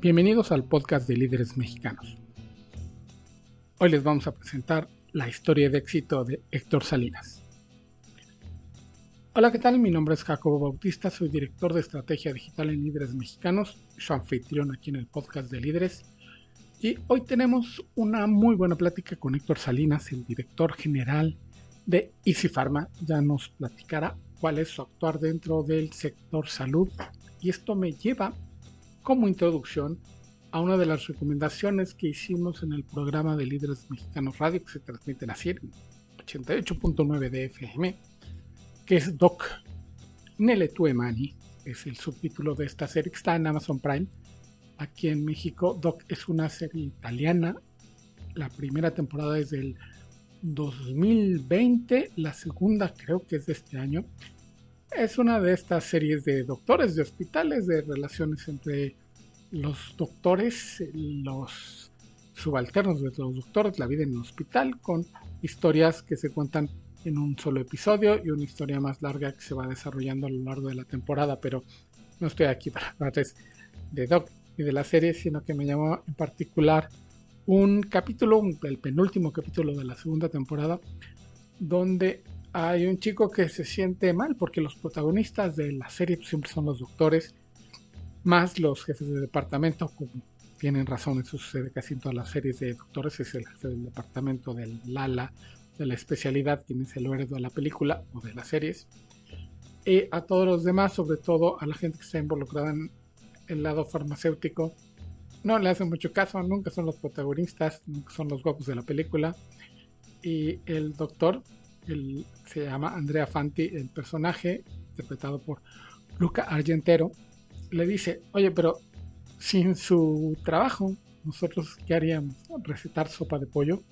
Bienvenidos al podcast de líderes mexicanos. Hoy les vamos a presentar la historia de éxito de Héctor Salinas. Hola, ¿qué tal? Mi nombre es Jacobo Bautista, soy director de estrategia digital en líderes mexicanos, su anfitrión aquí en el podcast de líderes. Y hoy tenemos una muy buena plática con Héctor Salinas, el director general de Easy Pharma. Ya nos platicará cuál es su actuar dentro del sector salud. Y esto me lleva como introducción a una de las recomendaciones que hicimos en el programa de Líderes Mexicanos Radio que se transmite en 88.9 de FM, que es Doc Nele Tuemani, es el subtítulo de esta serie que está en Amazon Prime. Aquí en México, Doc es una serie italiana. La primera temporada es del 2020, la segunda creo que es de este año. Es una de estas series de doctores de hospitales, de relaciones entre los doctores, los subalternos de los doctores, la vida en el hospital, con historias que se cuentan en un solo episodio y una historia más larga que se va desarrollando a lo largo de la temporada, pero no estoy aquí para hablarles de Doc y de la serie, sino que me llamó en particular un capítulo, el penúltimo capítulo de la segunda temporada, donde hay un chico que se siente mal porque los protagonistas de la serie siempre son los doctores, más los jefes de departamento, como tienen razón, eso sucede casi en todas las series de doctores, es el jefe del departamento del Lala, de la especialidad, quien es el héroe de la película o de las series, y a todos los demás, sobre todo a la gente que está involucrada en el lado farmacéutico, no le hacen mucho caso, nunca son los protagonistas, nunca son los guapos de la película, y el doctor, se llama Andrea Fanti, el personaje interpretado por Luca Argentero, le dice, oye, pero sin su trabajo, nosotros qué haríamos? Recetar sopa de pollo.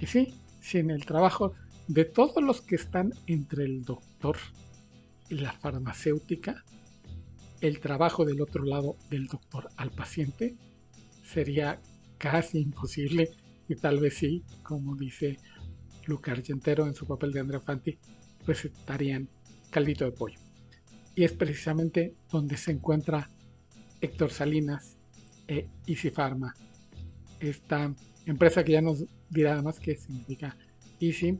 Y sí, sin el trabajo de todos los que están entre el doctor y la farmacéutica, el trabajo del otro lado del doctor al paciente sería casi imposible y tal vez sí, como dice Luca Argentero en su papel de Andrea Fanti, recetarían caldito de pollo y es precisamente donde se encuentra Héctor Salinas e Easy Pharma. Esta empresa que ya nos dirá más qué significa Easy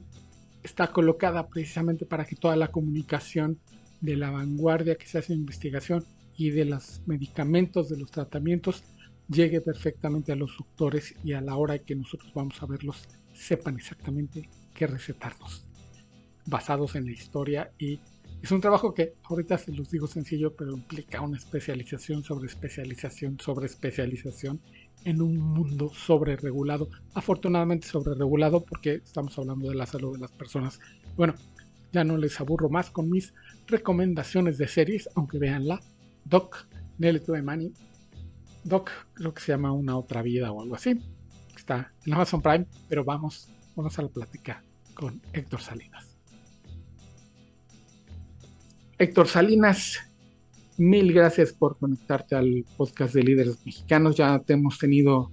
está colocada precisamente para que toda la comunicación de la vanguardia que se hace en investigación y de los medicamentos, de los tratamientos, llegue perfectamente a los doctores y a la hora que nosotros vamos a verlos sepan exactamente qué recetarnos, basados en la historia y es un trabajo que ahorita se los digo sencillo, pero implica una especialización sobre especialización sobre especialización en un mundo sobre regulado. Afortunadamente sobre regulado porque estamos hablando de la salud de las personas. Bueno, ya no les aburro más con mis recomendaciones de series, aunque veanla. Doc, Nelly Money. Doc, creo que se llama Una Otra Vida o algo así. Está en Amazon Prime, pero vamos, vamos a la plática con Héctor Salinas. Héctor Salinas, mil gracias por conectarte al podcast de líderes mexicanos. Ya te hemos tenido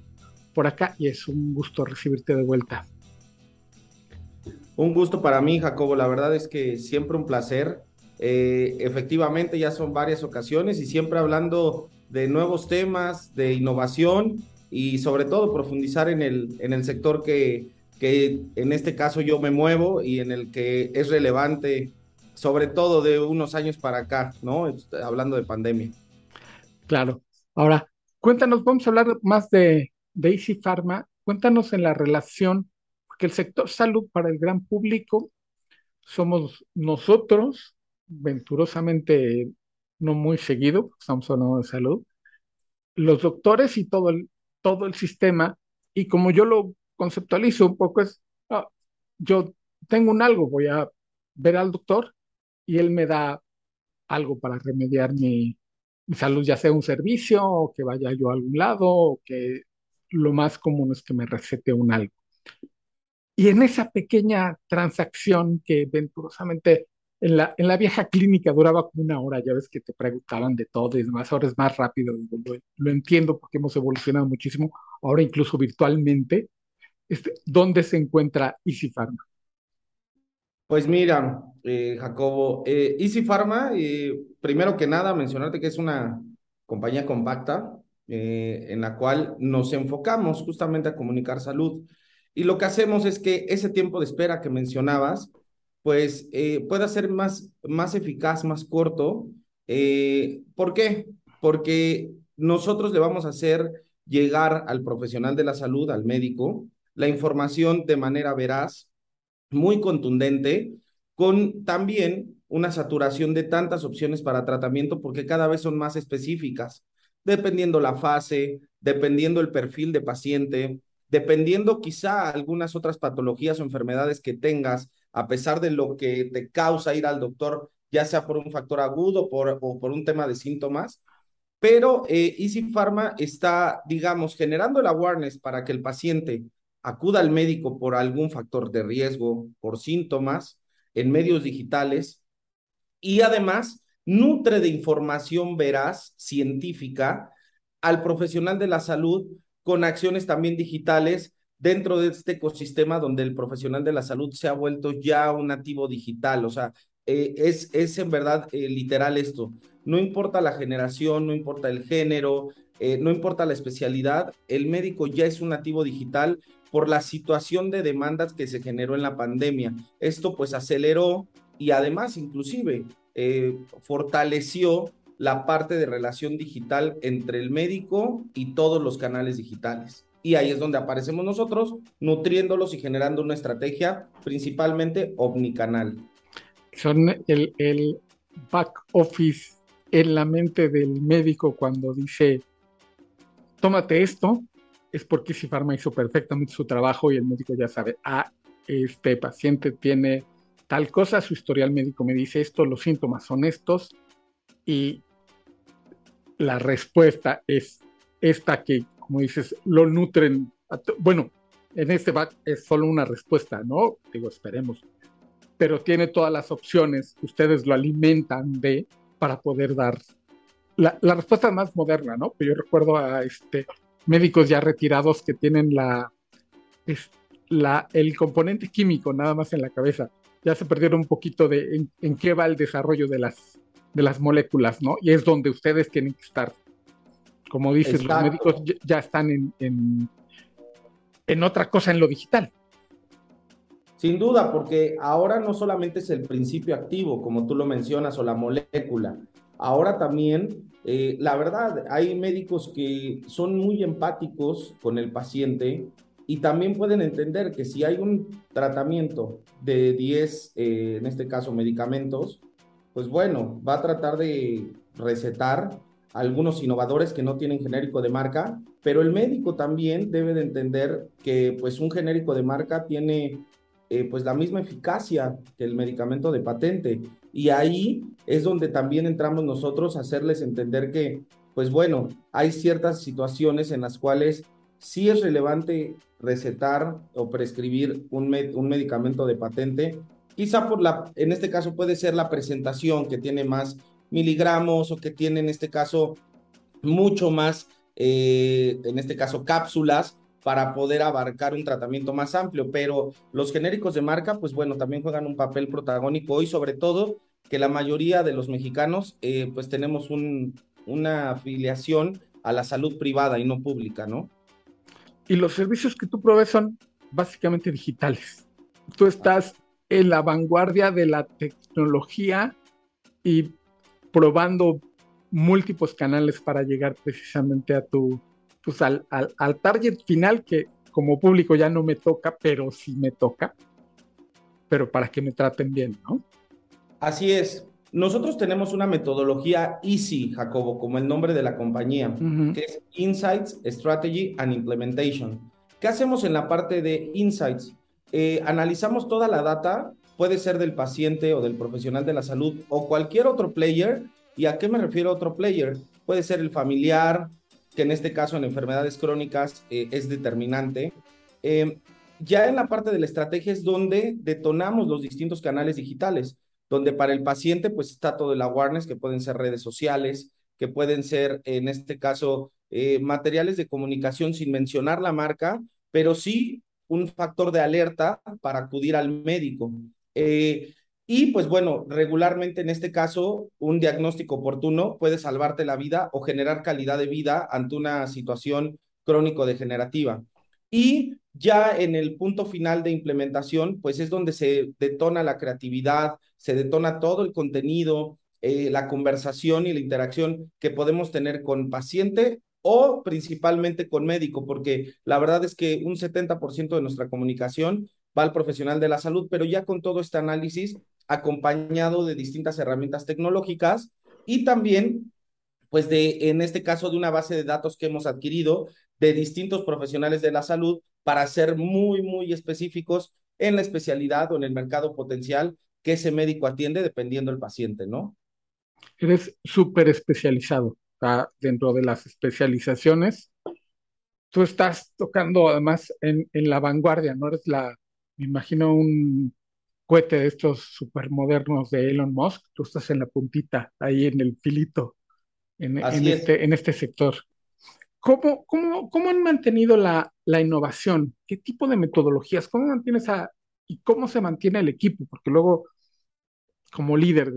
por acá y es un gusto recibirte de vuelta. Un gusto para mí, Jacobo. La verdad es que siempre un placer. Eh, efectivamente, ya son varias ocasiones y siempre hablando de nuevos temas, de innovación y sobre todo profundizar en el, en el sector que, que en este caso yo me muevo y en el que es relevante sobre todo de unos años para acá, ¿no? Este, hablando de pandemia. Claro. Ahora, cuéntanos, vamos a hablar más de, de Easy Pharma. Cuéntanos en la relación, porque el sector salud para el gran público somos nosotros, venturosamente no muy seguido, estamos hablando de salud, los doctores y todo el, todo el sistema, y como yo lo conceptualizo un poco es, ah, yo tengo un algo, voy a ver al doctor y él me da algo para remediar mi, salud, ya sea un servicio o que vaya yo a algún lado o que lo más común es que me recete un algo. Y en esa pequeña transacción que venturosamente en la, en la vieja clínica duraba como una hora, ya ves que te preguntaban de todo y demás, ahora es más rápido, lo, entiendo porque hemos evolucionado muchísimo, ahora incluso virtualmente, este, ¿dónde se encuentra Easy Pharma? Pues mira, eh, Jacobo, eh, Easy Pharma, eh, primero que nada, mencionarte que es una compañía compacta, eh, en la cual nos enfocamos justamente a comunicar salud. Y lo que hacemos es que ese tiempo de espera que mencionabas, pues eh, pueda ser más, más eficaz, más corto. Eh, ¿Por qué? Porque nosotros le vamos a hacer llegar al profesional de la salud, al médico, la información de manera veraz, muy contundente, con también una saturación de tantas opciones para tratamiento porque cada vez son más específicas, dependiendo la fase, dependiendo el perfil de paciente, dependiendo quizá algunas otras patologías o enfermedades que tengas, a pesar de lo que te causa ir al doctor, ya sea por un factor agudo o por un tema de síntomas. Pero eh, Easy Pharma está, digamos, generando el awareness para que el paciente acuda al médico por algún factor de riesgo, por síntomas, en medios digitales y además nutre de información veraz, científica, al profesional de la salud con acciones también digitales dentro de este ecosistema donde el profesional de la salud se ha vuelto ya un nativo digital. O sea, eh, es, es en verdad eh, literal esto. No importa la generación, no importa el género, eh, no importa la especialidad, el médico ya es un nativo digital por la situación de demandas que se generó en la pandemia. Esto pues aceleró y además inclusive fortaleció la parte de relación digital entre el médico y todos los canales digitales. Y ahí es donde aparecemos nosotros, nutriéndolos y generando una estrategia principalmente omnicanal. Son el, el back office en la mente del médico cuando dice, tómate esto, es porque si Pharma hizo perfectamente su trabajo y el médico ya sabe, ah, este paciente tiene tal cosa, su historial médico me dice esto, los síntomas son estos, y la respuesta es esta que, como dices, lo nutren. bueno, en este back es solo una respuesta, ¿no? Digo, esperemos. Pero tiene todas las opciones, ustedes lo alimentan de para poder dar la, respuesta más moderna, ¿no? Yo recuerdo a este, médicos ya retirados que tienen la, la, el componente químico nada más en la cabeza. Ya se perdieron un poquito de en qué va el desarrollo de las de las moléculas, ¿no? Y es donde ustedes tienen que estar. Como dices, los médicos ya están en, en, en otra cosa en lo digital. Sin duda, porque ahora no solamente es el principio activo, como tú lo mencionas, o la molécula. Ahora también, eh, la verdad, hay médicos que son muy empáticos con el paciente y también pueden entender que si hay un tratamiento de 10, eh, en este caso, medicamentos, pues bueno, va a tratar de recetar algunos innovadores que no tienen genérico de marca, pero el médico también debe de entender que pues un genérico de marca tiene eh, pues la misma eficacia que el medicamento de patente. Y ahí es donde también entramos nosotros a hacerles entender que pues bueno, hay ciertas situaciones en las cuales sí es relevante recetar o prescribir un, un medicamento de patente, Quizá por la, en este caso puede ser la presentación que tiene más miligramos o que tiene en este caso mucho más, eh, en este caso cápsulas para poder abarcar un tratamiento más amplio, pero los genéricos de marca, pues bueno, también juegan un papel protagónico y sobre todo que la mayoría de los mexicanos, eh, pues tenemos un, una afiliación a la salud privada y no pública, ¿no? Y los servicios que tú provees son básicamente digitales. Tú estás en la vanguardia de la tecnología y probando múltiples canales para llegar precisamente a tu, pues al, al, target final que como público ya no me toca, pero sí me toca, pero para que me traten bien, ¿no? Así es. Nosotros tenemos una metodología EASY, Jacobo, como el nombre de la compañía, que es Insights, Strategy and Implementation. ¿Qué hacemos en la parte de Insights? Eh, analizamos toda la data, puede ser del paciente o del profesional de la salud o cualquier otro player. ¿Y a qué me refiero otro player? Puede ser el familiar, que en este caso en enfermedades crónicas eh, es determinante. Eh, ya en la parte de la estrategia es donde detonamos los distintos canales digitales, donde para el paciente pues está todo el awareness, que pueden ser redes sociales, que pueden ser en este caso materiales de comunicación sin mencionar la marca, pero sí un factor de alerta para acudir al médico. Eh, Y pues bueno, regularmente en este caso, un diagnóstico oportuno puede salvarte la vida o generar calidad de vida ante una situación crónico-degenerativa. Y ya en el punto final de implementación, pues es donde se detona la creatividad, se detona todo el contenido, eh, la conversación y la interacción que podemos tener con paciente o principalmente con médico, porque la verdad es que un 70% de nuestra comunicación va al profesional de la salud, pero ya con todo este análisis acompañado de distintas herramientas tecnológicas y también, pues de, en este caso, de una base de datos que hemos adquirido de distintos profesionales de la salud para ser muy, muy específicos en la especialidad o en el mercado potencial que ese médico atiende dependiendo del paciente, ¿no? Eres súper especializado dentro de las especializaciones. Tú estás tocando además en, en la vanguardia, ¿no? Eres la, me imagino, un cohete de estos súper modernos de Elon Musk. Tú estás en la puntita, ahí en el filito, en, en este, en este sector. ¿Cómo, cómo, cómo han mantenido la, la, innovación? ¿Qué tipo de metodologías? ¿Cómo mantienes a, y cómo se mantiene el equipo? Porque luego, como líder,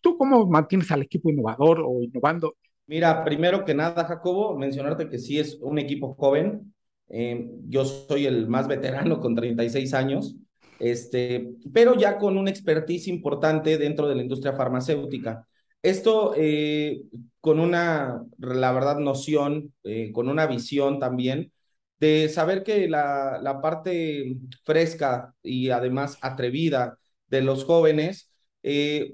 ¿tú cómo mantienes al equipo innovador o innovando? Mira, primero que nada, Jacobo, mencionarte que sí es un equipo joven. Eh, yo soy el más veterano con 36 años, este, pero ya con una expertise importante dentro de la industria farmacéutica. Esto eh, con una, la verdad, noción, eh, con una visión también de saber que la, la parte fresca y además atrevida de los jóvenes,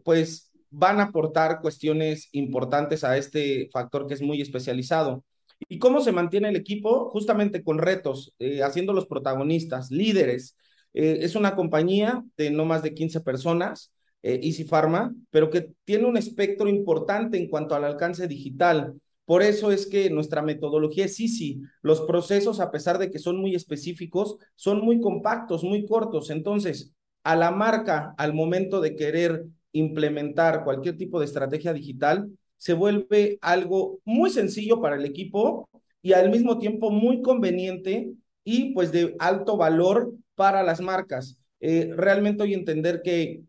pues van a aportar cuestiones importantes a este factor que es muy especializado. ¿Y cómo se mantiene el equipo? Justamente con retos, haciendo los protagonistas, líderes. es una compañía de no más de 15 personas eh, Easy Pharma, pero que tiene un espectro importante en cuanto al alcance digital. Por eso es que nuestra metodología es Easy. Los procesos, a pesar de que son muy específicos, son muy compactos, muy cortos. Entonces, a la marca, al momento de querer implementar cualquier tipo de estrategia digital, se vuelve algo muy sencillo para el equipo y al mismo tiempo muy conveniente y pues de alto valor para las marcas. Eh, realmente hoy entender que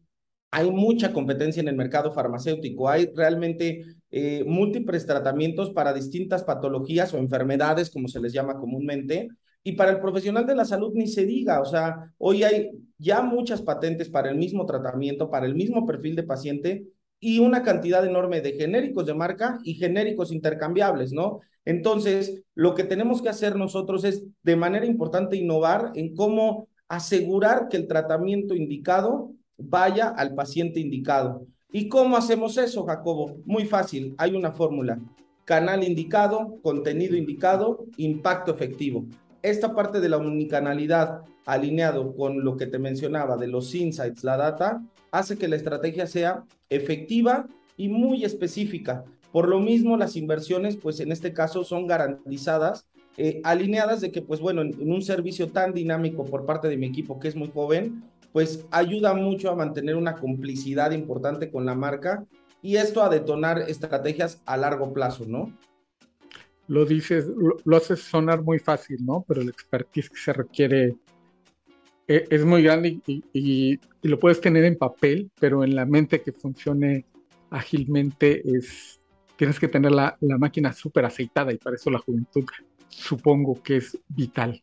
hay mucha competencia en el mercado farmacéutico, hay realmente eh, múltiples tratamientos para distintas patologías o enfermedades, como se les llama comúnmente, y para el profesional de la salud ni se diga, o sea, hoy hay ya muchas patentes para el mismo tratamiento, para el mismo perfil de paciente y una cantidad enorme de genéricos de marca y genéricos intercambiables, ¿no? Entonces, lo que tenemos que hacer nosotros es de manera importante innovar en cómo asegurar que el tratamiento indicado vaya al paciente indicado. ¿Y cómo hacemos eso, Jacobo? Muy fácil, hay una fórmula. Canal indicado, contenido indicado, impacto efectivo. Esta parte de la unicanalidad alineado con lo que te mencionaba de los insights, la data, hace que la estrategia sea efectiva y muy específica. Por lo mismo, las inversiones, pues en este caso, son garantizadas, eh, alineadas de que, pues bueno, en un servicio tan dinámico por parte de mi equipo, que es muy joven, pues ayuda mucho a mantener una complicidad importante con la marca y esto a detonar estrategias a largo plazo, ¿no? Lo dices, lo, haces sonar muy fácil, ¿no? Pero el expertise que se requiere e, es, muy grande y, lo puedes tener en papel, pero en la mente que funcione ágilmente es, tienes que tener la, la máquina súper aceitada y para eso la juventud supongo que es vital.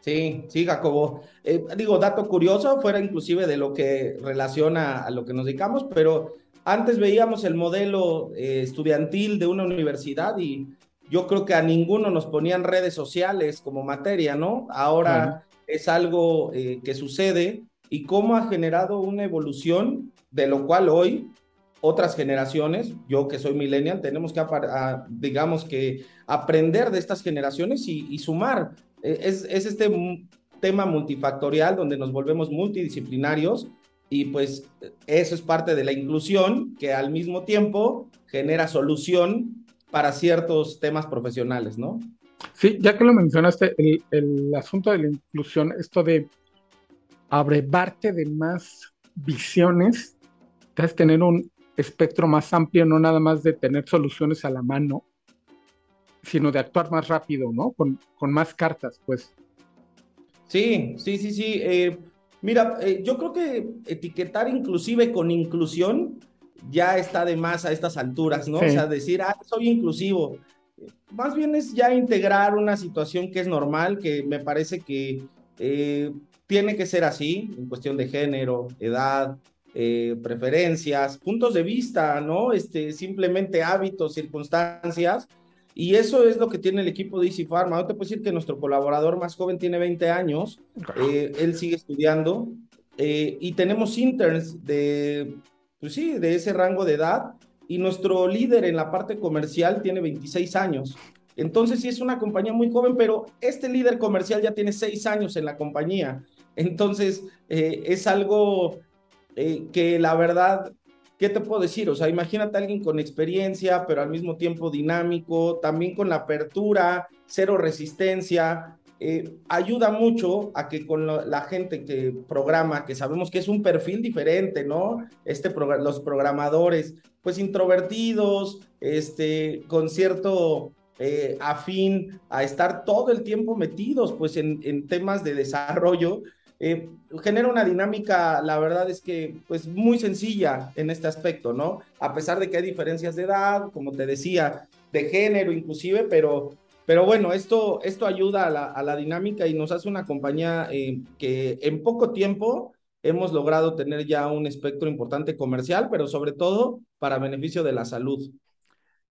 Sí, sí, Jacobo. Eh, digo, dato curioso, fuera inclusive de lo que relaciona a lo que nos dedicamos, pero antes veíamos el modelo eh, estudiantil de una universidad y yo creo que a ninguno nos ponían redes sociales como materia, ¿no? Ahora es algo eh, que sucede y cómo ha generado una evolución de lo cual hoy otras generaciones, yo que soy millennial, tenemos que, digamos que, aprender de estas generaciones y, y sumar. Eh, es, este tema multifactorial donde nos volvemos multidisciplinarios y pues eso es parte de la inclusión que al mismo tiempo genera solución para ciertos temas profesionales, ¿no? Sí, ya que lo mencionaste, el, el asunto de la inclusión, esto de abrevarte de más visiones, es tener un espectro más amplio, no nada más de tener soluciones a la mano, sino de actuar más rápido, ¿no? Con, con más cartas, pues. Sí, sí, sí, sí. Eh, Mira, eh, yo creo que etiquetar inclusive con inclusión ya está de más a estas alturas, ¿no? O sea, decir, ah, soy inclusivo. Más bien es ya integrar una situación que es normal, que me parece que eh, tiene que ser así, en cuestión de género, edad, eh, preferencias, puntos de vista, ¿no? Este, simplemente hábitos, circunstancias. Y eso es lo que tiene el equipo de Easy Pharma. Yo te puedo decir que nuestro colaborador más joven tiene 20 años, eh, él sigue estudiando y tenemos interns de pues sí, de ese rango de edad. Y nuestro líder en la parte comercial tiene 26 años. Entonces sí es una compañía muy joven, pero este líder comercial ya tiene 6 años en la compañía. Entonces eh, es algo eh, que la verdad, ¿qué te puedo decir? O sea, imagínate a alguien con experiencia, pero al mismo tiempo dinámico, también con la apertura, cero resistencia. Eh, ayuda mucho a que con la gente que programa, que sabemos que es un perfil diferente, ¿no? Este los programadores, pues introvertidos, este, con cierto eh, afín a estar todo el tiempo metidos, pues en, temas de desarrollo, eh, genera una dinámica, la verdad es que, pues muy sencilla en este aspecto, ¿no? A pesar de que hay diferencias de edad, como te decía, de género inclusive, pero pero bueno, esto, esto ayuda a la, dinámica y nos hace una compañía eh, que en poco tiempo hemos logrado tener ya un espectro importante comercial, pero sobre todo para beneficio de la salud.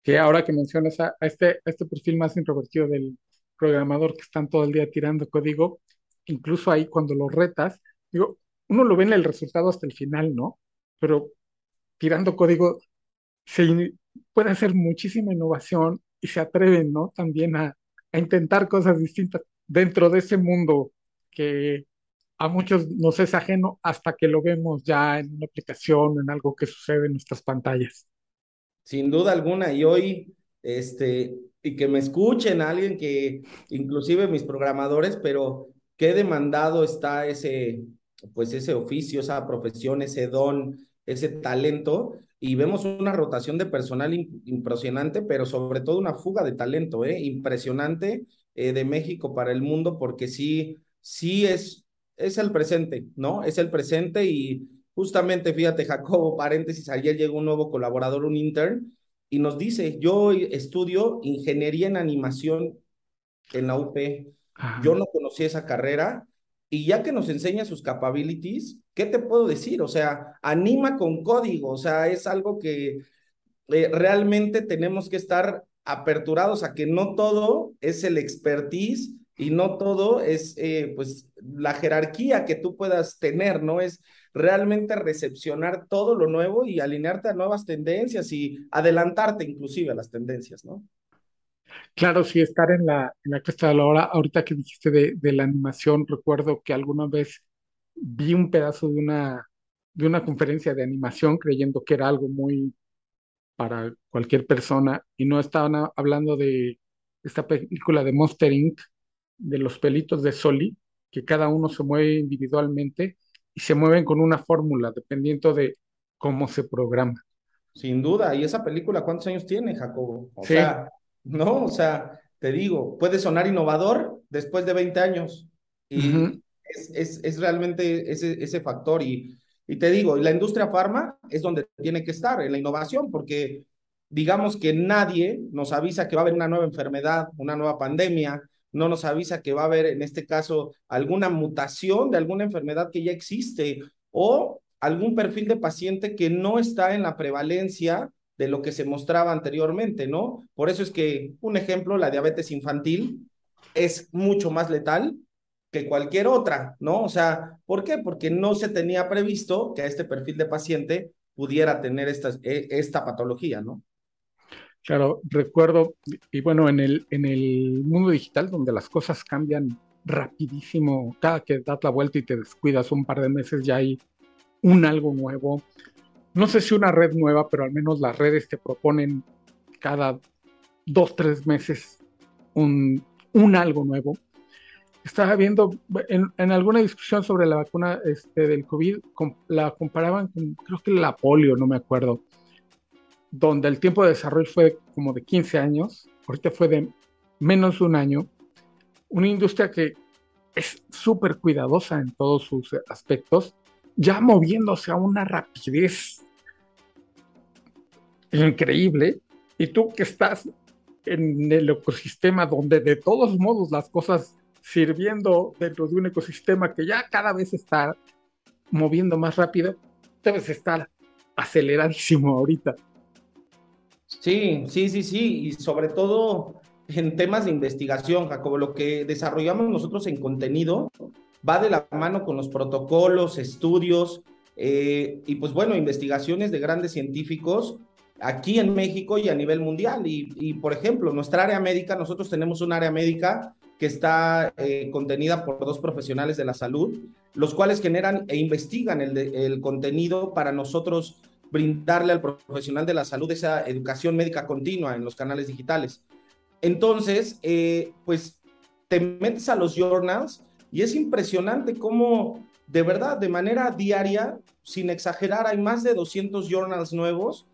Que ahora que mencionas a, este, este perfil más introvertido del programador que están todo el día tirando código, incluso ahí cuando lo retas, digo, uno lo ve en el resultado hasta el final, ¿no? Pero tirando código se puede hacer muchísima innovación y se atreven, ¿no? También a, intentar cosas distintas dentro de ese mundo que a muchos nos es ajeno hasta que lo vemos ya en una aplicación, en algo que sucede en nuestras pantallas. Sin duda alguna, y hoy, este, y que me escuchen a alguien que, inclusive mis programadores, pero qué demandado está ese, pues ese oficio, esa profesión, ese don, ese talento, y vemos una rotación de personal impresionante, pero sobre todo una fuga de talento, ¿eh? impresionante eh, de México para el mundo, porque sí, sí es, es el presente, ¿no? Es el presente y justamente, fíjate, Jacobo, paréntesis, ayer llegó un nuevo colaborador, un intern, y nos dice, yo estudio ingeniería en animación en la UP. Yo no conocí esa carrera y ya que nos enseña sus capabilities, ¿qué te puedo decir? O sea, anima con código, o sea, es algo que eh, realmente tenemos que estar aperturados a que no todo es el expertise y no todo es eh, pues la jerarquía que tú puedas tener, ¿no? Es realmente recepcionar todo lo nuevo y alinearte a nuevas tendencias y adelantarte inclusive a las tendencias, ¿no? Claro, sí, estar en la, en la cresta de la hora. Ahorita que dijiste de, de, la animación, recuerdo que alguna vez vi un pedazo de una, de una conferencia de animación creyendo que era algo muy para cualquier persona y no estaban hablando de esta película de Monster Inc., de los pelitos de Soli, que cada uno se mueve individualmente y se mueven con una fórmula dependiendo de cómo se programa. Sin duda, y esa película, ¿cuántos años tiene, Jacobo? O sea, ¿no? O sea, te digo, puede sonar innovador después de 20 años y es, es, realmente ese, ese factor y, y te digo, la industria farma es donde tiene que estar, en la innovación, porque digamos que nadie nos avisa que va a haber una nueva enfermedad, una nueva pandemia, no nos avisa que va a haber, en este caso, alguna mutación de alguna enfermedad que ya existe o algún perfil de paciente que no está en la prevalencia de lo que se mostraba anteriormente, ¿no? Por eso es que, un ejemplo, la diabetes infantil es mucho más letal que cualquier otra, ¿no? O sea, ¿por qué? Porque no se tenía previsto que a este perfil de paciente pudiera tener esta, e, esta patología, ¿no? Claro, recuerdo, y bueno, en el, en el mundo digital donde las cosas cambian rapidísimo, cada que das la vuelta y te descuidas un par de meses ya hay un algo nuevo, no sé si una red nueva, pero al menos las redes te proponen cada dos, tres meses un, algo nuevo. Estaba viendo en, alguna discusión sobre la vacuna este, del COVID, la comparaban con, creo que la polio, no me acuerdo, donde el tiempo de desarrollo fue como de 15 años, ahorita fue de menos de un año, una industria que es súper cuidadosa en todos sus aspectos, ya moviéndose a una rapidez increíble. Y tú que estás en el ecosistema donde de todos modos las cosas sirviendo dentro de un ecosistema que ya cada vez está moviendo más rápido, debes estar aceleradísimo ahorita. Sí, sí, sí, sí, y sobre todo en temas de investigación, Jacobo, lo que desarrollamos nosotros en contenido va de la mano con los protocolos, estudios eh, y pues bueno, investigaciones de grandes científicos aquí en México y a nivel mundial. Y, por ejemplo, nuestra área médica, nosotros tenemos un área médica que está eh, contenida por dos profesionales de la salud, los cuales generan e investigan el, contenido para nosotros brindarle al profesional de la salud esa educación médica continua en los canales digitales. Entonces, eh, pues te metes a los journals y es impresionante cómo de verdad, de manera diaria, sin exagerar, hay más de 200 journals nuevos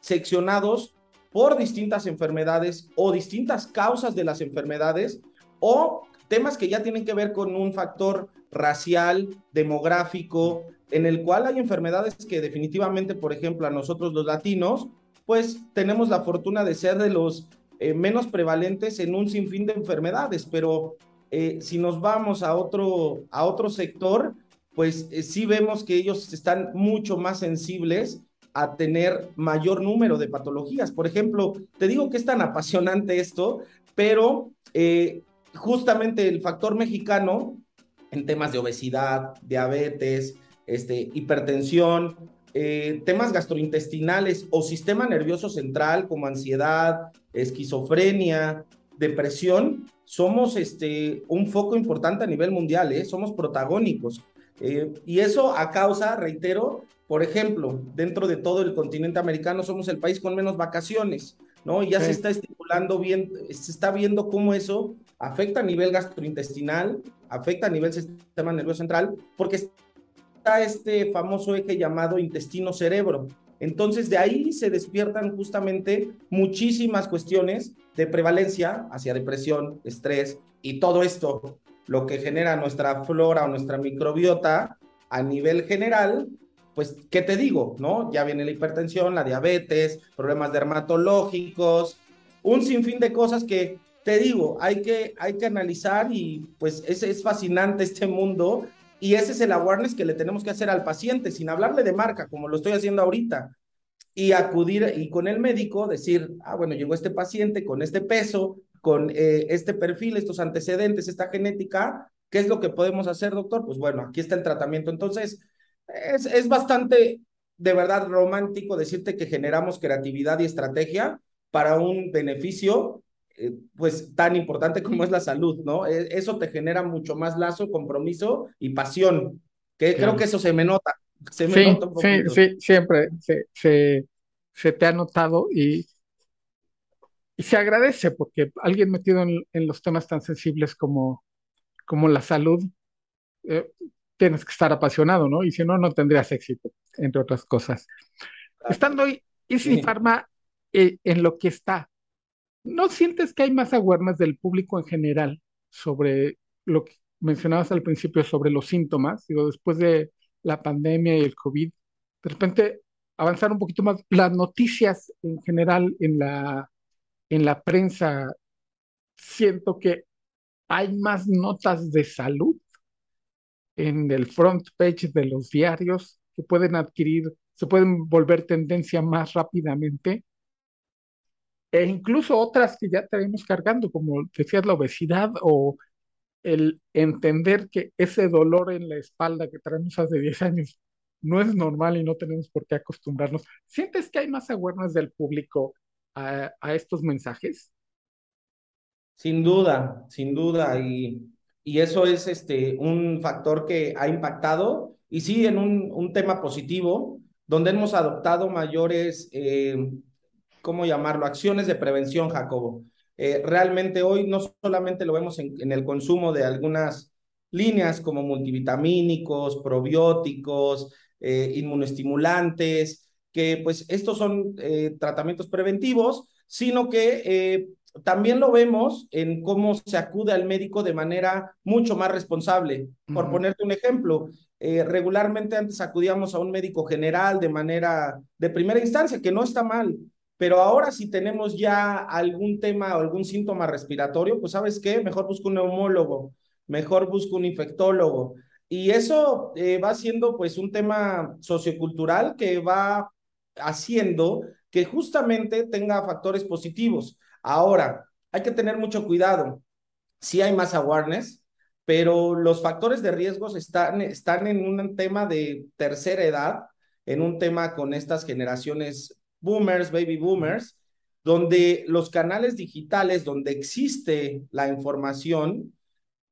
seccionados por distintas enfermedades o distintas causas de las enfermedades o temas que ya tienen que ver con un factor racial, demográfico, en el cual hay enfermedades que definitivamente, por ejemplo, a nosotros los latinos, pues tenemos la fortuna de ser de los eh, menos prevalentes en un sinfín de enfermedades, pero eh, si nos vamos a otro, a otro sector, pues eh, sí vemos que ellos están mucho más sensibles a tener mayor número de patologías. Por ejemplo, te digo que es tan apasionante esto, pero justamente el factor mexicano en temas de obesidad, diabetes, este, hipertensión, eh, temas gastrointestinales o sistema nervioso central como ansiedad, esquizofrenia, depresión, somos este, un foco importante a nivel mundial, ¿eh? somos protagónicos. Eh, y eso a causa, reitero, por ejemplo, dentro de todo el continente americano somos el país con menos vacaciones, ¿no? Y ya se está estipulando bien, se está viendo cómo eso afecta a nivel gastrointestinal, afecta a nivel sistema nervioso central, porque este famoso eje llamado intestino-cerebro. Entonces de ahí se despiertan justamente muchísimas cuestiones de prevalencia hacia depresión, estrés y todo esto, lo que genera nuestra flora o nuestra microbiota a nivel general, pues, ¿qué te digo? ¿No? Ya viene la hipertensión, la diabetes, problemas dermatológicos, un sinfín de cosas que te digo, hay que, hay que analizar y pues es, es fascinante este mundo y ese es el awareness que le tenemos que hacer al paciente, sin hablarle de marca, como lo estoy haciendo ahorita. Y acudir y con el médico decir, ah, bueno, llegó este paciente con este peso, con eh, este perfil, estos antecedentes, esta genética, ¿qué es lo que podemos hacer, doctor? Pues bueno, aquí está el tratamiento. Entonces, es, es bastante, de verdad, romántico decirte que generamos creatividad y estrategia para un beneficio eh, pues tan importante como es la salud, ¿no? E, eso te genera mucho más lazo, compromiso y pasión, que creo que eso se me nota. Se me sí, nota sí, sí, siempre se, se, se, te ha notado y, y se agradece porque alguien metido en, en los temas tan sensibles como, como la salud, eh, tienes que estar apasionado, ¿no? Y si no, no tendrías éxito, entre otras cosas. Estando ahí, Easy Pharma eh, en lo que está, ¿No sientes que hay más awareness del público en general sobre lo que mencionabas al principio sobre los síntomas? Digo, después de la pandemia y el COVID, de repente avanzar un poquito más. Las noticias en general en la, en la prensa, siento que hay más notas de salud en el front page de los diarios que pueden adquirir, se pueden volver tendencia más rápidamente e incluso otras que ya tenemos cargando, como decías, la obesidad o el entender que ese dolor en la espalda que traemos hace 10 años no es normal y no tenemos por qué acostumbrarnos. ¿Sientes que hay más awareness del público a, estos mensajes? Sin duda, sin duda, y, y, eso es este, un factor que ha impactado, y sí, en un, un tema positivo, donde hemos adoptado mayores eh, ¿cómo llamarlo? Acciones de prevención, Jacobo. Eh, realmente hoy no solamente lo vemos en, el consumo de algunas líneas como multivitamínicos, probióticos, eh, inmunoestimulantes, que pues estos son eh, tratamientos preventivos, sino que también lo vemos en cómo se acude al médico de manera mucho más responsable. Por ponerte un ejemplo, eh, regularmente antes acudíamos a un médico general de manera de primera instancia, que no está mal, pero ahora si tenemos ya algún tema o algún síntoma respiratorio, pues sabes qué, mejor busco un neumólogo, mejor busco un infectólogo. Y eso eh, va siendo pues un tema sociocultural que va haciendo que justamente tenga factores positivos. Ahora, hay que tener mucho cuidado. Sí hay más awareness, pero los factores de riesgos están, están en un tema de tercera edad, en un tema con estas generaciones boomers, baby boomers, donde los canales digitales donde existe la información,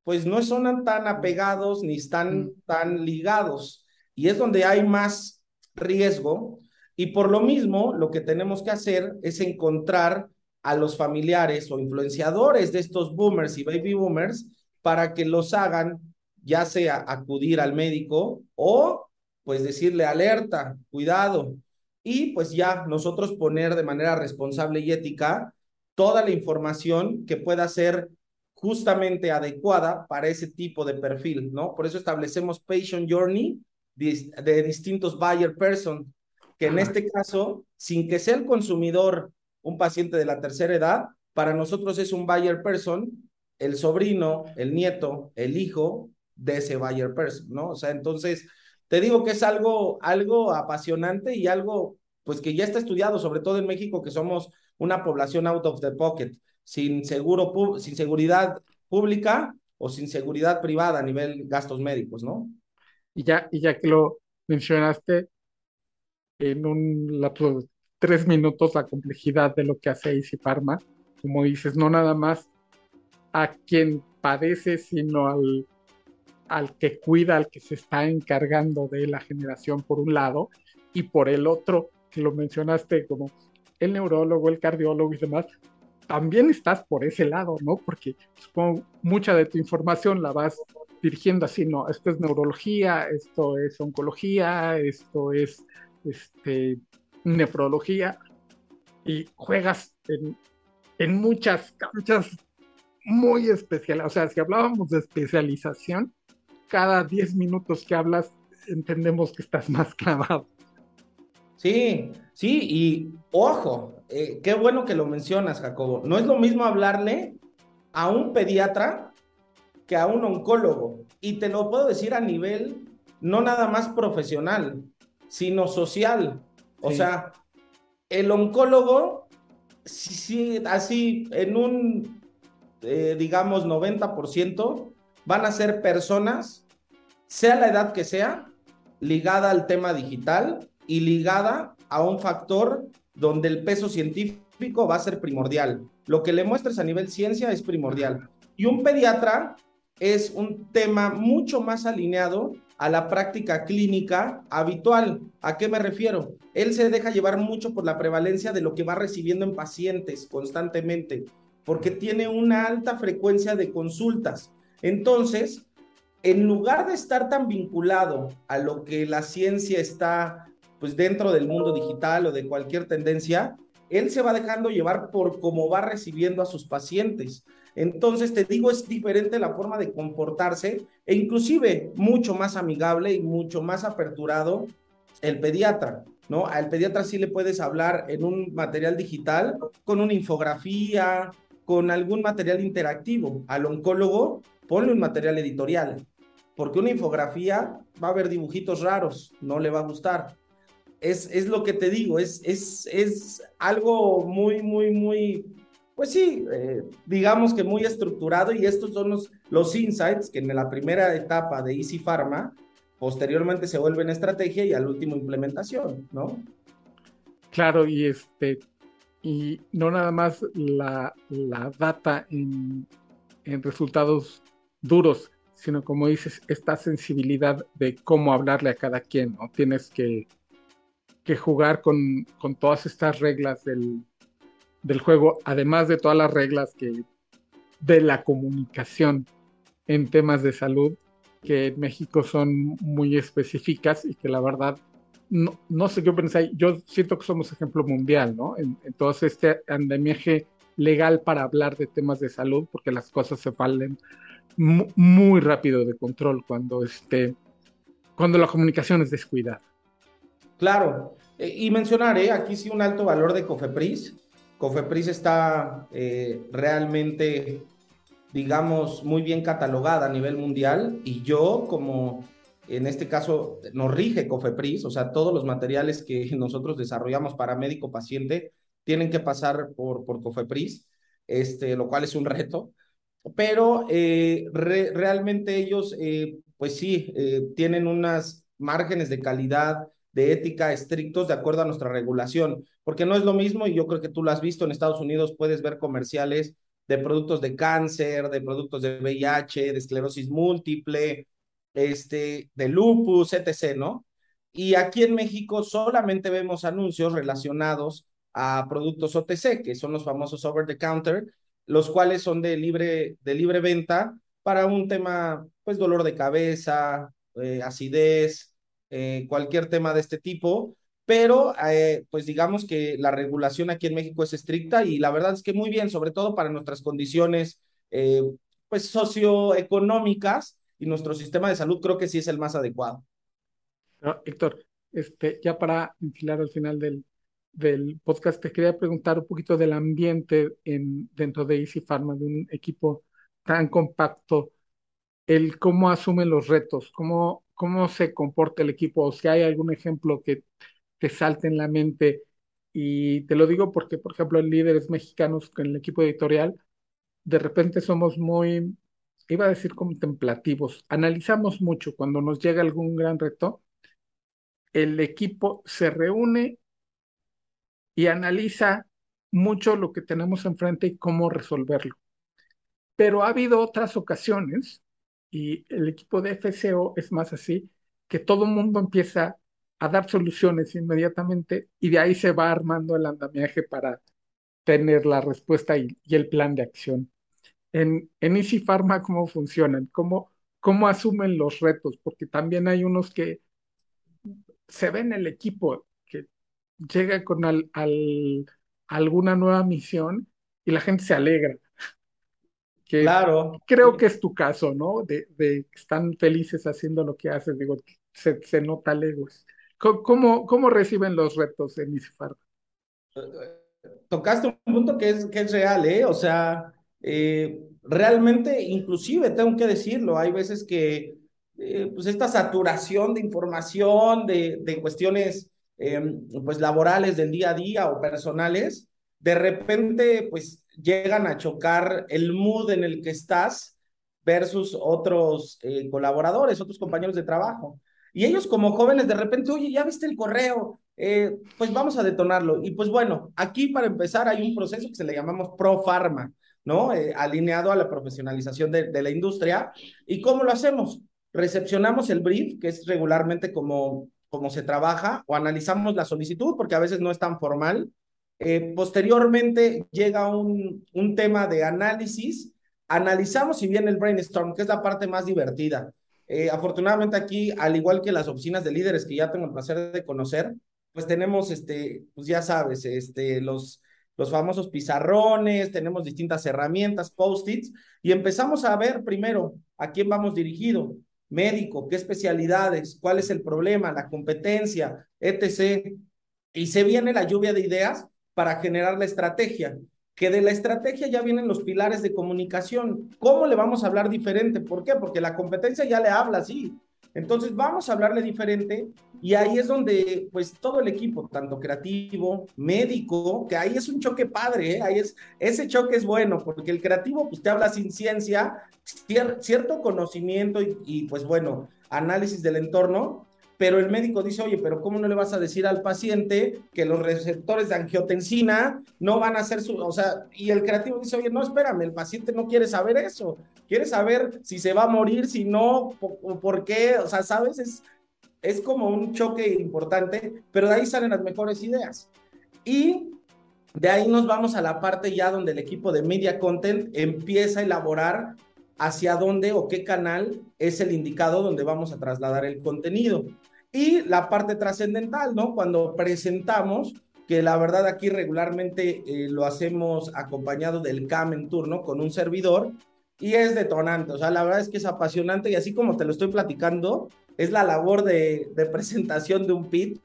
pues no son tan apegados ni están tan ligados. Y es donde hay más riesgo. Y por lo mismo, lo que tenemos que hacer es encontrar a los familiares o influenciadores de estos boomers y baby boomers para que los hagan, ya sea acudir al médico o pues decirle alerta, cuidado, y pues ya nosotros poner de manera responsable y ética toda la información que pueda ser justamente adecuada para ese tipo de perfil, ¿no? Por eso establecemos patient journey de, distintos buyer person, que en este caso, sin que sea el consumidor un paciente de la tercera edad, para nosotros es un buyer person, el sobrino, el nieto, el hijo de ese buyer person, ¿no? O sea, entonces, te digo que es algo, algo apasionante y algo pues que ya está estudiado, sobre todo en México, que somos una población out of the pocket, sin, seguro, sin seguridad pública o sin seguridad privada a nivel gastos médicos, ¿no? Y ya, y ya que lo mencionaste, en un lapso tres minutos la complejidad de lo que hace Easy Pharma, como dices, no nada más a quien padece, sino al al que cuida, al que se está encargando de la generación por un lado, y por el otro, que lo mencionaste como el neurólogo, el cardiólogo y demás, también estás por ese lado, ¿no? Porque supongo mucha de tu información la vas dirigiendo así, no, esto es neurología, esto es oncología, esto es este, nefrología, y juegas en, en muchas canchas muy especiales. O sea, si hablábamos de especialización, cada 10 minutos que hablas entendemos que estás más clavado. Sí, sí, y ojo, eh, qué bueno que lo mencionas, Jacobo. No es lo mismo hablarle a un pediatra que a un oncólogo. Y te lo puedo decir a nivel no nada más profesional, sino social. O sea, el oncólogo, sí, así en un, eh, digamos, 90%, van a ser personas, sea la edad que sea, ligada al tema digital y ligada a un factor donde el peso científico va a ser primordial. Lo que le muestres a nivel ciencia es primordial. Y un pediatra es un tema mucho más alineado a la práctica clínica habitual. ¿A qué me refiero? Él se deja llevar mucho por la prevalencia de lo que va recibiendo en pacientes constantemente, porque tiene una alta frecuencia de consultas. Entonces, en lugar de estar tan vinculado a lo que la ciencia está pues dentro del mundo digital o de cualquier tendencia, él se va dejando llevar por cómo va recibiendo a sus pacientes. Entonces, te digo, es diferente la forma de comportarse e inclusive mucho más amigable y mucho más aperturado el pediatra, ¿no? Al pediatra sí le puedes hablar en un material digital con una infografía, con algún material interactivo. Al oncólogo ponle un material editorial, porque una infografía va a haber dibujitos raros, no le va a gustar. Es, es lo que te digo, es, es, es algo muy, muy, muy, pues sí, eh, digamos que muy estructurado y estos son los, los insights que en la primera etapa de Easy Pharma, posteriormente se vuelven estrategia y al último implementación, ¿no? Claro, y este, y no nada más la, la data en, en resultados duros, sino como dices, esta sensibilidad de cómo hablarle a cada quien, ¿no? Tienes que, que jugar con, con, todas estas reglas del, del, juego, además de todas las reglas que de la comunicación en temas de salud, que en México son muy específicas y que la verdad no, no sé qué pensáis, yo siento que somos ejemplo mundial, ¿no? En, en todo este andamiaje legal para hablar de temas de salud, porque las cosas se fallen muy rápido de control cuando, este, cuando la comunicación es descuidada. Claro, eh, y mencionar, ¿eh? aquí sí un alto valor de Cofepris. Cofepris está eh, realmente, digamos, muy bien catalogada a nivel mundial y yo como en este caso nos rige Cofepris, o sea, todos los materiales que nosotros desarrollamos para médico paciente tienen que pasar por, por Cofepris, este, lo cual es un reto, pero eh, realmente ellos, eh, pues sí, eh, tienen unas márgenes de calidad, de ética estrictos de acuerdo a nuestra regulación, porque no es lo mismo, y yo creo que tú lo has visto en Estados Unidos, puedes ver comerciales de productos de cáncer, de productos de VIH, de esclerosis múltiple, este, de lupus, etc., ¿no? Y aquí en México solamente vemos anuncios relacionados a productos OTC, que son los famosos over the counter, los cuales son de libre, de libre venta para un tema, pues dolor de cabeza, eh, acidez, eh, cualquier tema de este tipo, pero eh, pues digamos que la regulación aquí en México es estricta y la verdad es que muy bien, sobre todo para nuestras condiciones pues socioeconómicas y nuestro sistema de salud creo que sí es el más adecuado. Héctor, este, ya para enfilar al final del, del podcast, te quería preguntar un poquito del ambiente en, dentro de Easy Pharma, de un equipo tan compacto, el cómo asumen los retos, cómo, cómo se comporta el equipo, o si hay algún ejemplo que te salte en la mente. Y te lo digo porque, por ejemplo, en líderes mexicanos en el equipo editorial, de repente somos muy, iba a decir contemplativos, analizamos mucho cuando nos llega algún gran reto, el equipo se reúne y analiza mucho lo que tenemos enfrente y cómo resolverlo. Pero ha habido otras ocasiones, y el equipo de FCO es más así, que todo el mundo empieza a dar soluciones inmediatamente y de ahí se va armando el andamiaje para tener la respuesta y, el plan de acción. En, en Easy Pharma, ¿cómo funcionan? ¿Cómo, ¿Cómo asumen los retos? Porque también hay unos que se ven el equipo llega con al, alguna nueva misión y la gente se alegra. Que claro. Creo que es tu caso, ¿no? De, de están felices haciendo lo que haces, digo, se, se nota lejos. ¿Cómo, ¿Cómo, reciben los retos en Isifar? Tocaste un punto que es, que es real, ¿eh? O sea, eh, realmente, inclusive, tengo que decirlo, hay veces que, eh, pues, esta saturación de información, de, de cuestiones Em, pues laborales del día a día o personales, de repente pues llegan a chocar el mood en el que estás versus otros eh, colaboradores, otros compañeros de trabajo. Y ellos como jóvenes de repente, oye, ya viste el correo, eh, pues vamos a detonarlo. Y pues bueno, aquí para empezar hay un proceso que se le llamamos Pro Pharma, ¿no? Eh, alineado a la profesionalización de, de la industria. ¿Y cómo lo hacemos? Recepcionamos el brief, que es regularmente como cómo se trabaja o analizamos la solicitud, porque a veces no es tan formal. Eh, posteriormente llega un, un tema de análisis, analizamos y viene el brainstorm, que es la parte más divertida. Eh, afortunadamente aquí, al igual que las oficinas de líderes que ya tengo el placer de conocer, pues tenemos, este, pues ya sabes, este, los, los famosos pizarrones, tenemos distintas herramientas, post-its, y empezamos a ver primero a quién vamos dirigido médico, qué especialidades, cuál es el problema, la competencia, etc. Y se viene la lluvia de ideas para generar la estrategia, que de la estrategia ya vienen los pilares de comunicación. ¿Cómo le vamos a hablar diferente? ¿Por qué? Porque la competencia ya le habla así. Entonces vamos a hablarle diferente y ahí es donde pues todo el equipo, tanto creativo, médico, que ahí es un choque padre, ¿eh? ahí es, ese choque es bueno porque el creativo pues te habla sin ciencia, cierto conocimiento y pues bueno, análisis del entorno, pero el médico dice, oye, pero ¿cómo no le vas a decir al paciente que los receptores de angiotensina no van a ser su, o sea, y el creativo dice, oye, no, espérame, el paciente no quiere saber eso, quiere saber si se va a morir, si no, o por qué, o sea, sabes, es, es como un choque importante, pero de ahí salen las mejores ideas. Y de ahí nos vamos a la parte ya donde el equipo de Media Content empieza a elaborar hacia dónde o qué canal es el indicado donde vamos a trasladar el contenido. Y la parte trascendental, ¿no? Cuando presentamos que la verdad aquí regularmente eh, lo hacemos acompañado del CAM en turno con un servidor y es detonante, o sea, la verdad es que es apasionante y así como te lo estoy platicando, es la labor de, presentación de un pitch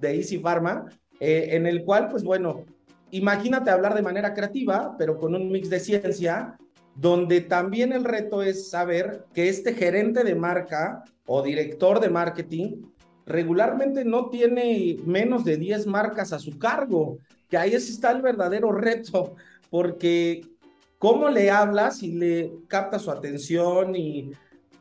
de Easy Pharma, eh, en el cual, pues bueno, imagínate hablar de manera creativa, pero con un mix de ciencia, donde también el reto es saber que este gerente de marca o director de marketing regularmente no tiene menos de 10 marcas a su cargo, que ahí está el verdadero reto, porque cómo le hablas y le captas su atención y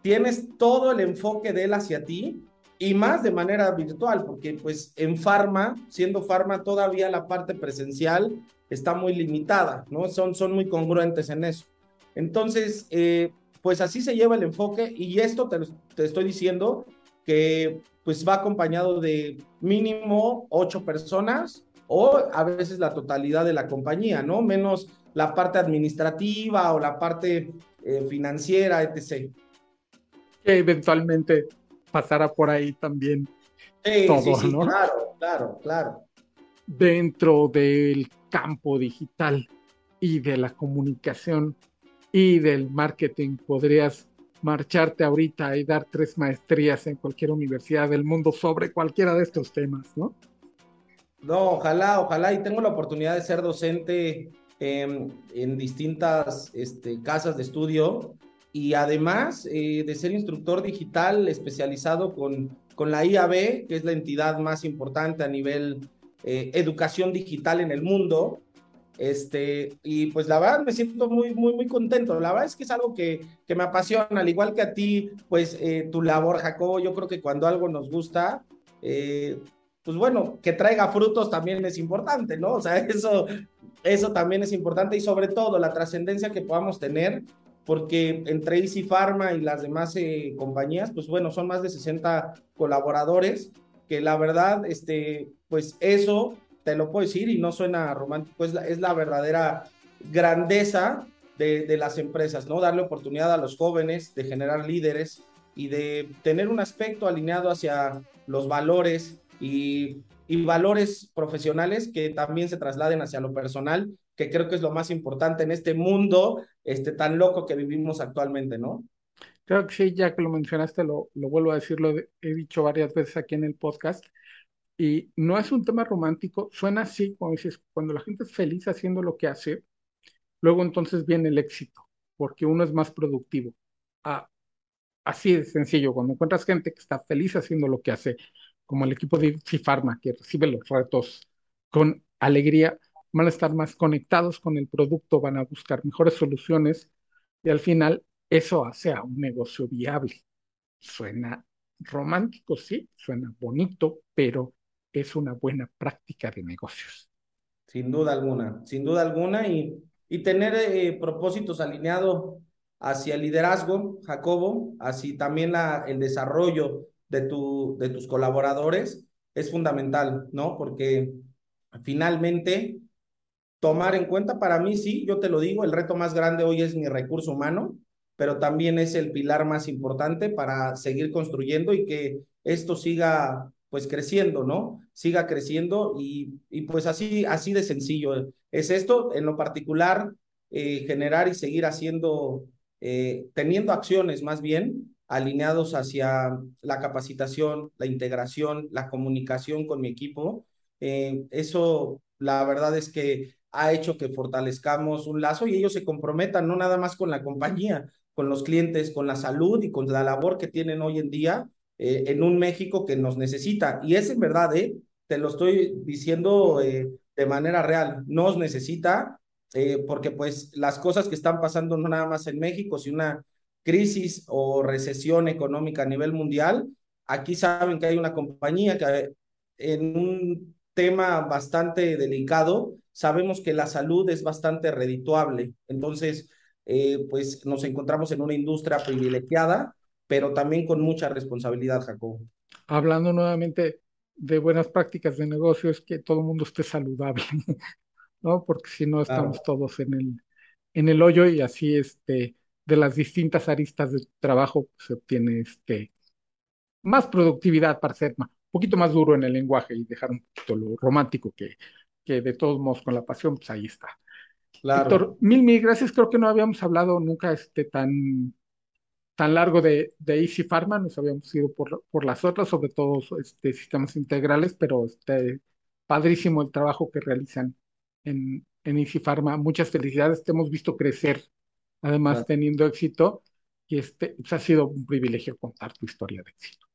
tienes todo el enfoque de él hacia ti y más de manera virtual, porque pues en farma, siendo farma todavía la parte presencial está muy limitada, ¿no? Son, son muy congruentes en eso. Entonces, eh, pues así se lleva el enfoque y esto te, te estoy diciendo que pues va acompañado de mínimo ocho personas o a veces la totalidad de la compañía, ¿no? Menos la parte administrativa o la parte eh, financiera, etc. Que eventualmente pasará por ahí también todo, ¿no? Claro, claro, claro. Dentro del campo digital y de la comunicación y del marketing, podrías marcharte ahorita y dar tres maestrías en cualquier universidad del mundo sobre cualquiera de estos temas, ¿no? No, ojalá, ojalá, y tengo la oportunidad de ser docente en distintas este, casas de estudio. Y además eh, de ser instructor digital especializado con, con la IAB, que es la entidad más importante a nivel eh, educación digital en el mundo, este, y pues la verdad me siento muy, muy, muy contento. La verdad es que es algo que, que me apasiona, al igual que a ti, pues eh, tu labor, Jacobo, yo creo que cuando algo nos gusta, eh, pues bueno, que traiga frutos también es importante, ¿no? O sea, eso, eso también es importante y sobre todo la trascendencia que podamos tener, porque entre Easy Pharma y las demás eh, compañías, pues bueno, son más de 60 colaboradores, que la verdad, este, pues eso te lo puedo decir y no suena romántico, es la, es la verdadera grandeza de, de, las empresas, ¿no? Darle oportunidad a los jóvenes de generar líderes y de tener un aspecto alineado hacia los valores y, y valores profesionales que también se trasladen hacia lo personal, que creo que es lo más importante en este mundo este, tan loco que vivimos actualmente, ¿no? Creo que sí, ya que lo mencionaste, lo, lo vuelvo a decir, lo he dicho varias veces aquí en el podcast, y no es un tema romántico, suena así, como dices, cuando la gente es feliz haciendo lo que hace, luego entonces viene el éxito, porque uno es más productivo. Ah, así de sencillo, cuando encuentras gente que está feliz haciendo lo que hace, como el equipo de Pharma, que recibe los retos con alegría, van a estar más conectados con el producto, van a buscar mejores soluciones y al final eso hace a un negocio viable. Suena romántico, sí, suena bonito, pero es una buena práctica de negocios. Sin duda alguna, sin duda alguna, y, y tener eh, propósitos alineados hacia el liderazgo, Jacobo, así también la, el desarrollo de, tu, de tus colaboradores es fundamental, ¿no? Porque finalmente tomar en cuenta, para mí sí, yo te lo digo, el reto más grande hoy es mi recurso humano, pero también es el pilar más importante para seguir construyendo y que esto siga pues creciendo, ¿no? Siga creciendo y, y pues así, así de sencillo es esto. En lo particular, eh, generar y seguir haciendo, eh, teniendo acciones más bien alineados hacia la capacitación, la integración, la comunicación con mi equipo. Eh, eso, la verdad es que ha hecho que fortalezcamos un lazo y ellos se comprometan no nada más con la compañía, con los clientes, con la salud y con la labor que tienen hoy en día eh, en un México que nos necesita. Y es en verdad, ¿eh? te lo estoy diciendo eh, de manera real, nos necesita, eh, porque pues las cosas que están pasando no nada más en México, sino una crisis o recesión económica a nivel mundial, aquí saben que hay una compañía que en un tema bastante delicado, sabemos que la salud es bastante redituable. Entonces, pues nos encontramos en una industria privilegiada pero también con mucha responsabilidad, Jacobo. Hablando nuevamente de buenas prácticas de negocio, es que todo el mundo esté saludable, ¿no? Porque si no estamos todos en el, en el hoyo y así este, de las distintas aristas de trabajo se obtiene este, más productividad para ser poquito más duro en el lenguaje y dejar un poquito lo romántico que, que de todos modos con la pasión, pues ahí está. Claro. mil, mil gracias. Creo que no habíamos hablado nunca este tan, tan largo de, de Easy Pharma, nos habíamos ido por, por las otras, sobre todo este, sistemas integrales, pero este, padrísimo el trabajo que realizan en, en Easy Pharma. Muchas felicidades, te hemos visto crecer, además teniendo éxito, y este, pues, ha sido un privilegio contar tu historia de éxito.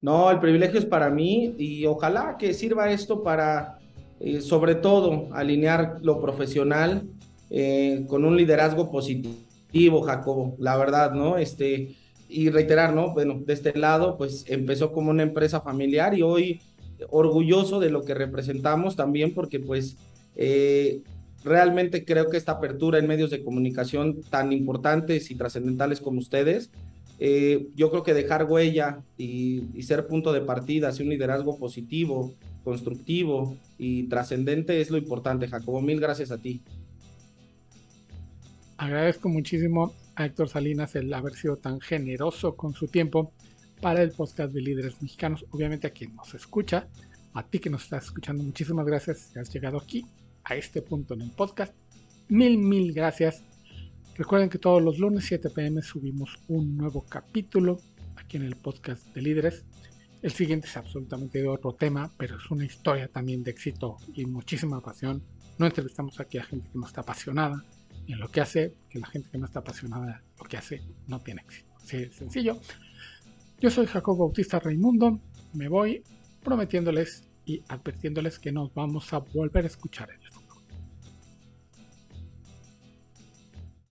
No, el privilegio es para mí y ojalá que sirva esto para, eh, sobre todo, alinear lo profesional eh, con un liderazgo positivo, Jacobo, la verdad, ¿no? Este, y reiterar, ¿no? Bueno, de este lado, pues empezó como una empresa familiar y hoy orgulloso de lo que representamos también porque pues eh, realmente creo que esta apertura en medios de comunicación tan importantes y trascendentales como ustedes, eh, yo creo que dejar huella y, ser punto de partida hacia un liderazgo positivo, constructivo y trascendente es lo importante, Jacobo. Mil gracias a ti. Agradezco muchísimo a Héctor Salinas el haber sido tan generoso con su tiempo para el podcast de líderes mexicanos. Obviamente a quien nos escucha, a ti que nos estás escuchando, muchísimas gracias si has llegado aquí a este punto en el podcast. Mil, mil gracias. Recuerden que todos los lunes 7 pm subimos un nuevo capítulo aquí en el podcast de líderes. El siguiente es absolutamente de otro tema, pero es una historia también de éxito y muchísima pasión. No entrevistamos aquí a gente que no está apasionada en lo que hace, que la gente que no está apasionada lo que hace no tiene éxito. Así de sencillo. Yo soy Jacobo Bautista Raimundo. Me voy prometiéndoles y advirtiéndoles que nos vamos a volver a escuchar en